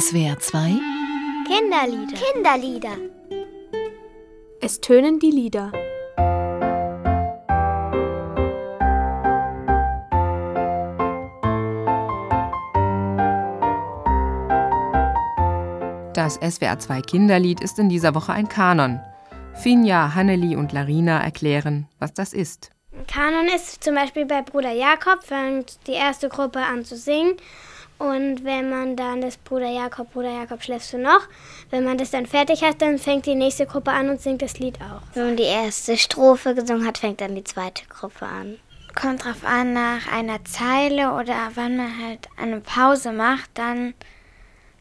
SWR 2 Kinderlieder. Kinderlieder. Es tönen die Lieder. Das SWR 2 Kinderlied ist in dieser Woche ein Kanon. Finja, Hanneli und Larina erklären, was das ist. Kanon ist zum Beispiel bei Bruder Jakob, fängt die erste Gruppe an zu singen. Und wenn man dann das Bruder Jakob, Bruder Jakob schläfst du noch, wenn man das dann fertig hat, dann fängt die nächste Gruppe an und singt das Lied auch. Wenn man die erste Strophe gesungen hat, fängt dann die zweite Gruppe an. Kommt drauf an, nach einer Zeile oder wann man halt eine Pause macht, dann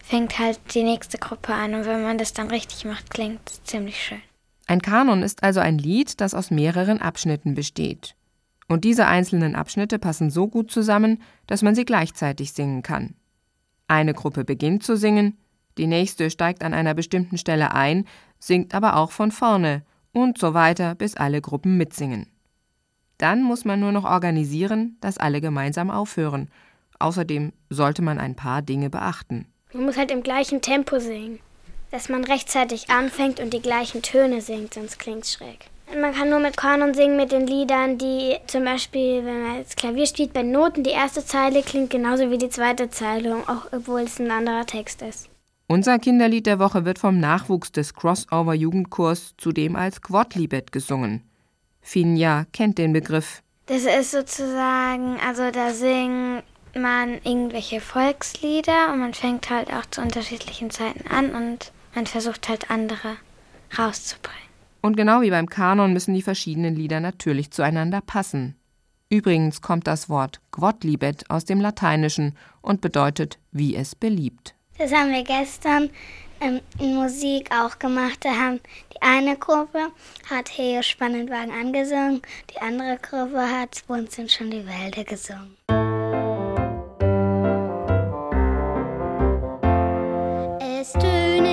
fängt halt die nächste Gruppe an. Und wenn man das dann richtig macht, klingt es ziemlich schön. Ein Kanon ist also ein Lied, das aus mehreren Abschnitten besteht. Und diese einzelnen Abschnitte passen so gut zusammen, dass man sie gleichzeitig singen kann. Eine Gruppe beginnt zu singen, die nächste steigt an einer bestimmten Stelle ein, singt aber auch von vorne und so weiter, bis alle Gruppen mitsingen. Dann muss man nur noch organisieren, dass alle gemeinsam aufhören. Außerdem sollte man ein paar Dinge beachten. Man muss halt im gleichen Tempo singen. Dass man rechtzeitig anfängt und die gleichen Töne singt, sonst klingt's schräg. Man kann nur mit Kanon singen mit den Liedern, die zum Beispiel, wenn man jetzt Klavier spielt, bei Noten, die erste Zeile klingt genauso wie die zweite Zeile, auch obwohl es ein anderer Text ist. Unser Kinderlied der Woche wird vom Nachwuchs des Crossover-Jugendkurs zudem als Quodlibet gesungen. Finja kennt den Begriff. Das ist sozusagen, also da singt man irgendwelche Volkslieder und man fängt halt auch zu unterschiedlichen Zeiten an und man versucht halt andere rauszubringen. Und genau wie beim Kanon müssen die verschiedenen Lieder natürlich zueinander passen. Übrigens kommt das Wort Quodlibet aus dem Lateinischen und bedeutet, wie es beliebt. Das haben wir gestern ähm, in Musik auch gemacht. Da haben die eine Gruppe hat Heo Spannendwagen angesungen, die andere Gruppe hat Wo sind schon die Wälder gesungen. Es tönen